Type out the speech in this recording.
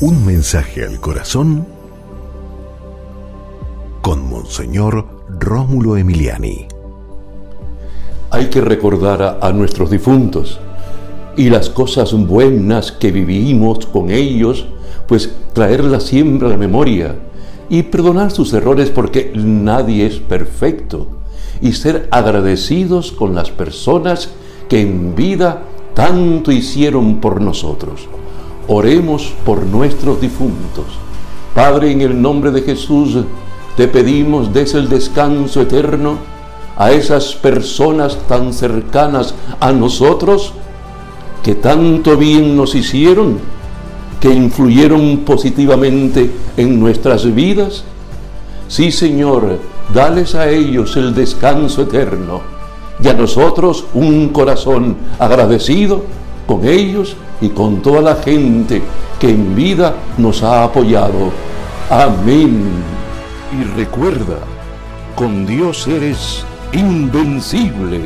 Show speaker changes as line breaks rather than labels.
Un mensaje al corazón con Monseñor Rómulo Emiliani.
Hay que recordar a, nuestros difuntos y las cosas buenas que vivimos con ellos, pues traerlas siempre a la memoria y perdonar sus errores porque nadie es perfecto y ser agradecidos con las personas que en vida tanto hicieron por nosotros. Oremos por nuestros difuntos. Padre, en el nombre de Jesús, te pedimos des el descanso eterno a esas personas tan cercanas a nosotros que tanto bien nos hicieron, que influyeron positivamente en nuestras vidas. Sí, Señor, dales a ellos el descanso eterno y a nosotros un corazón agradecido con ellos y con toda la gente que en vida nos ha apoyado. Amén. Y recuerda, con Dios eres invencible.